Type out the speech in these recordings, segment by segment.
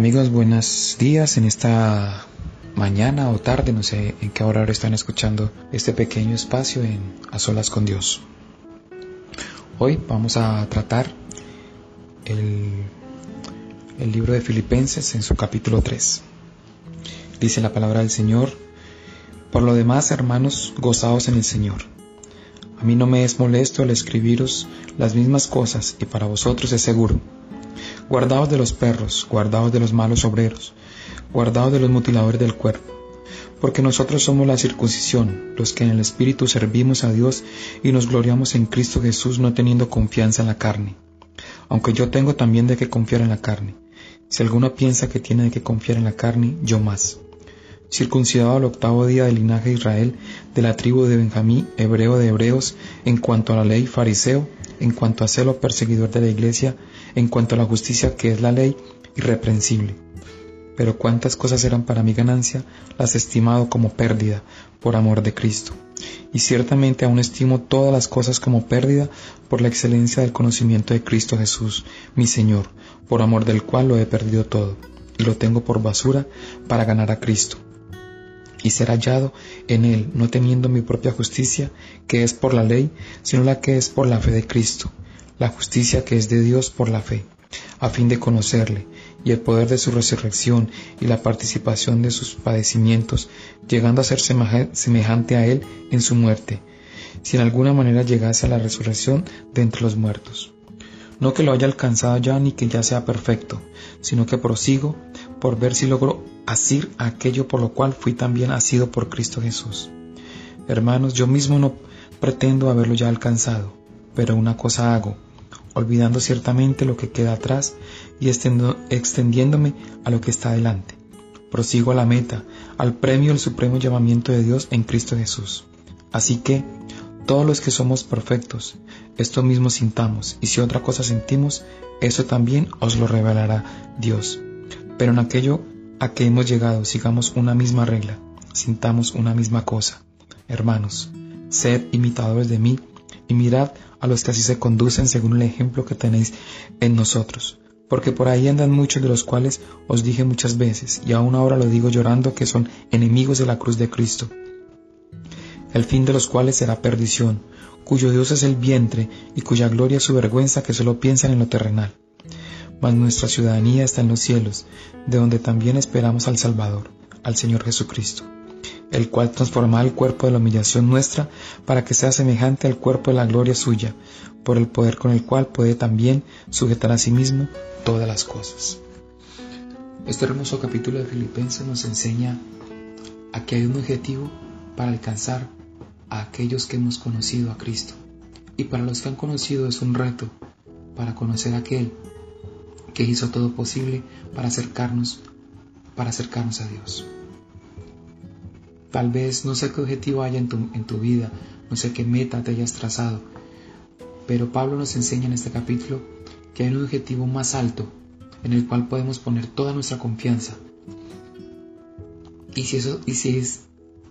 Amigos, buenos días en esta mañana o tarde, no sé en qué hora están escuchando este pequeño espacio en A Solas con Dios. Hoy vamos a tratar el, libro de Filipenses en su capítulo 3. Dice la palabra del Señor, por lo demás, hermanos, gozaos en el Señor. A mí no me es molesto el escribiros las mismas cosas y para vosotros es seguro Guardaos de los perros, guardaos de los malos obreros, guardaos de los mutiladores del cuerpo, porque nosotros somos la circuncisión, los que en el Espíritu servimos a Dios y nos gloriamos en Cristo Jesús no teniendo confianza en la carne. Aunque yo tengo también de que confiar en la carne. Si alguno piensa que tiene de que confiar en la carne, yo más. Circuncidado al octavo día del linaje de Israel, de la tribu de Benjamín, hebreo de hebreos, en cuanto a la ley, fariseo, en cuanto a celo perseguidor de la iglesia, en cuanto a la justicia que es la ley, irreprensible. Pero cuántas cosas eran para mi ganancia, las he estimado como pérdida, por amor de Cristo. Y ciertamente aún estimo todas las cosas como pérdida por la excelencia del conocimiento de Cristo Jesús, mi Señor, por amor del cual lo he perdido todo, y lo tengo por basura para ganar a Cristo y ser hallado en él, no teniendo mi propia justicia, que es por la ley, sino la que es por la fe de Cristo, la justicia que es de Dios por la fe, a fin de conocerle, y el poder de su resurrección y la participación de sus padecimientos, llegando a ser semejante a él en su muerte, si en alguna manera llegase a la resurrección de entre los muertos. No que lo haya alcanzado ya ni que ya sea perfecto, sino que prosigo por ver si logro asir aquello por lo cual fui también asido por Cristo Jesús. Hermanos, yo mismo no pretendo haberlo ya alcanzado, pero una cosa hago, olvidando ciertamente lo que queda atrás y extendiéndome a lo que está adelante. Prosigo a la meta, al premio del supremo llamamiento de Dios en Cristo Jesús. Así que, todos los que somos perfectos, esto mismo sintamos, y si otra cosa sentimos, eso también os lo revelará Dios. Pero en aquello a que hemos llegado sigamos una misma regla, sintamos una misma cosa. Hermanos, sed imitadores de mí y mirad a los que así se conducen según el ejemplo que tenéis en nosotros. Porque por ahí andan muchos de los cuales os dije muchas veces, y aún ahora lo digo llorando, que son enemigos de la cruz de Cristo, el fin de los cuales será perdición, cuyo Dios es el vientre y cuya gloria es su vergüenza que solo piensan en lo terrenal mas nuestra ciudadanía está en los cielos, de donde también esperamos al Salvador, al Señor Jesucristo, el cual transformará el cuerpo de la humillación nuestra para que sea semejante al cuerpo de la gloria suya, por el poder con el cual puede también sujetar a sí mismo todas las cosas. Este hermoso capítulo de Filipenses nos enseña a que hay un objetivo para alcanzar a aquellos que hemos conocido a Cristo. Y para los que han conocido es un reto para conocer a aquel que hizo todo posible para acercarnos, para acercarnos a Dios. Tal vez no sé qué objetivo haya en tu, en tu vida, no sé qué meta te hayas trazado, pero Pablo nos enseña en este capítulo que hay un objetivo más alto en el cual podemos poner toda nuestra confianza. Y si, eso, y si es,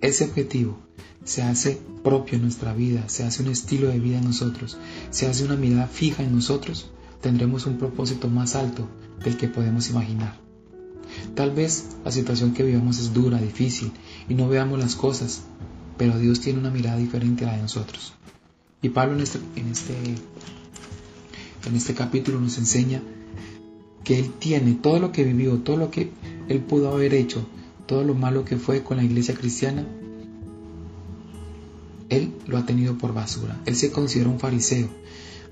ese objetivo se hace propio en nuestra vida, se hace un estilo de vida en nosotros, se hace una mirada fija en nosotros, tendremos un propósito más alto del que podemos imaginar. Tal vez la situación que vivamos es dura, difícil y no veamos las cosas, pero Dios tiene una mirada diferente a la de nosotros. Y Pablo en este, en este, en este capítulo nos enseña que Él tiene todo lo que vivió, todo lo que Él pudo haber hecho, todo lo malo que fue con la iglesia cristiana, Él lo ha tenido por basura. Él se considera un fariseo,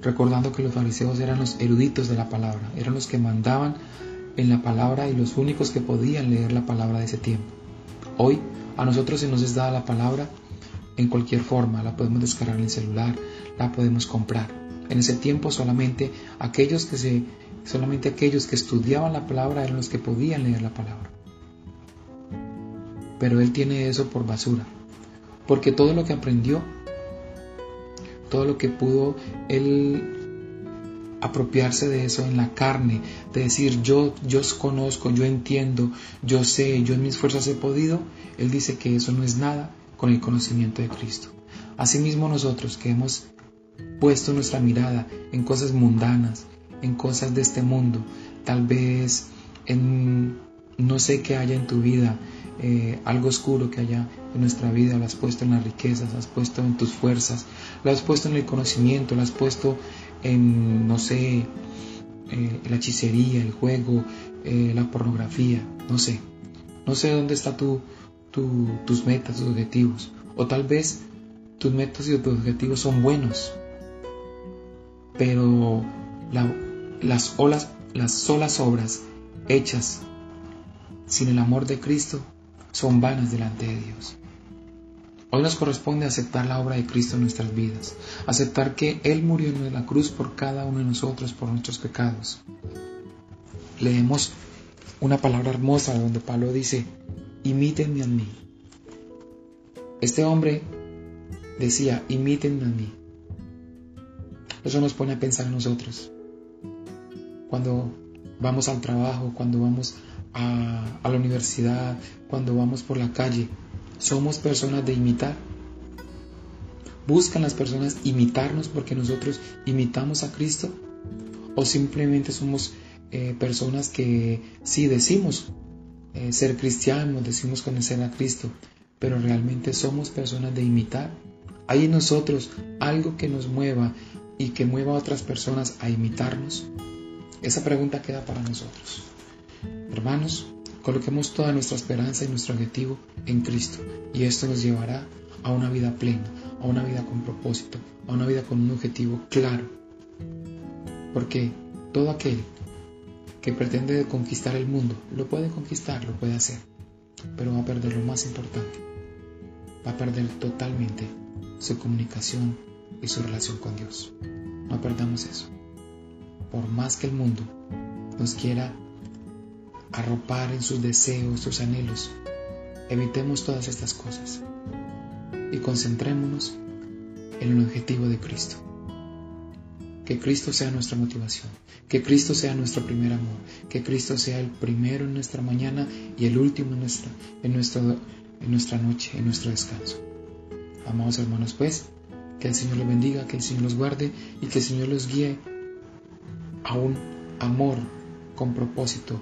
recordando que los fariseos eran los eruditos de la palabra, eran los que mandaban en la palabra y los únicos que podían leer la palabra de ese tiempo. Hoy a nosotros se nos es dada la palabra en cualquier forma, la podemos descargar en el celular, la podemos comprar. En ese tiempo solamente aquellos que se solamente aquellos que estudiaban la palabra eran los que podían leer la palabra. Pero él tiene eso por basura, porque todo lo que aprendió todo lo que pudo él apropiarse de eso en la carne, de decir yo, yo conozco, yo entiendo, yo sé, yo en mis fuerzas he podido, él dice que eso no es nada con el conocimiento de Cristo. Asimismo nosotros que hemos puesto nuestra mirada en cosas mundanas, en cosas de este mundo, tal vez en no sé qué haya en tu vida, eh, algo oscuro que haya en nuestra vida, lo has puesto en las riquezas, lo has puesto en tus fuerzas, lo has puesto en el conocimiento, lo has puesto en, no sé, eh, la hechicería, el juego, eh, la pornografía, no sé. No sé dónde están tu, tus metas, tus objetivos. O tal vez tus metas y tus objetivos son buenos, pero las, olas, las solas obras hechas sin el amor de Cristo son vanas delante de Dios. Hoy nos corresponde aceptar la obra de Cristo en nuestras vidas, aceptar que Él murió en la cruz por cada uno de nosotros, por nuestros pecados. Leemos una palabra hermosa donde Pablo dice, imítenme a mí. Este hombre decía, imítenme a mí. Eso nos pone a pensar en nosotros. Cuando vamos al trabajo, cuando vamos a, la universidad, cuando vamos por la calle, somos personas de imitar. ¿Buscan las personas imitarnos porque nosotros imitamos a Cristo? ¿O simplemente somos eh, personas que sí decimos eh, ser cristianos, decimos conocer a Cristo, pero realmente somos personas de imitar? ¿Hay en nosotros algo que nos mueva y que mueva a otras personas a imitarnos? Esa pregunta queda para nosotros. Hermanos, coloquemos toda nuestra esperanza y nuestro objetivo en Cristo y esto nos llevará a una vida plena, a una vida con propósito, a una vida con un objetivo claro. Porque todo aquel que pretende conquistar el mundo lo puede conquistar, lo puede hacer, pero va a perder lo más importante, va a perder totalmente su comunicación y su relación con Dios. No perdamos eso. Por más que el mundo nos quiera arropar en sus deseos, sus anhelos. Evitemos todas estas cosas y concentrémonos en el objetivo de Cristo. Que Cristo sea nuestra motivación, que Cristo sea nuestro primer amor, que Cristo sea el primero en nuestra mañana y el último en nuestra, en nuestra noche, en nuestro descanso. Amados hermanos, pues, que el Señor los bendiga, que el Señor los guarde y que el Señor los guíe a un amor con propósito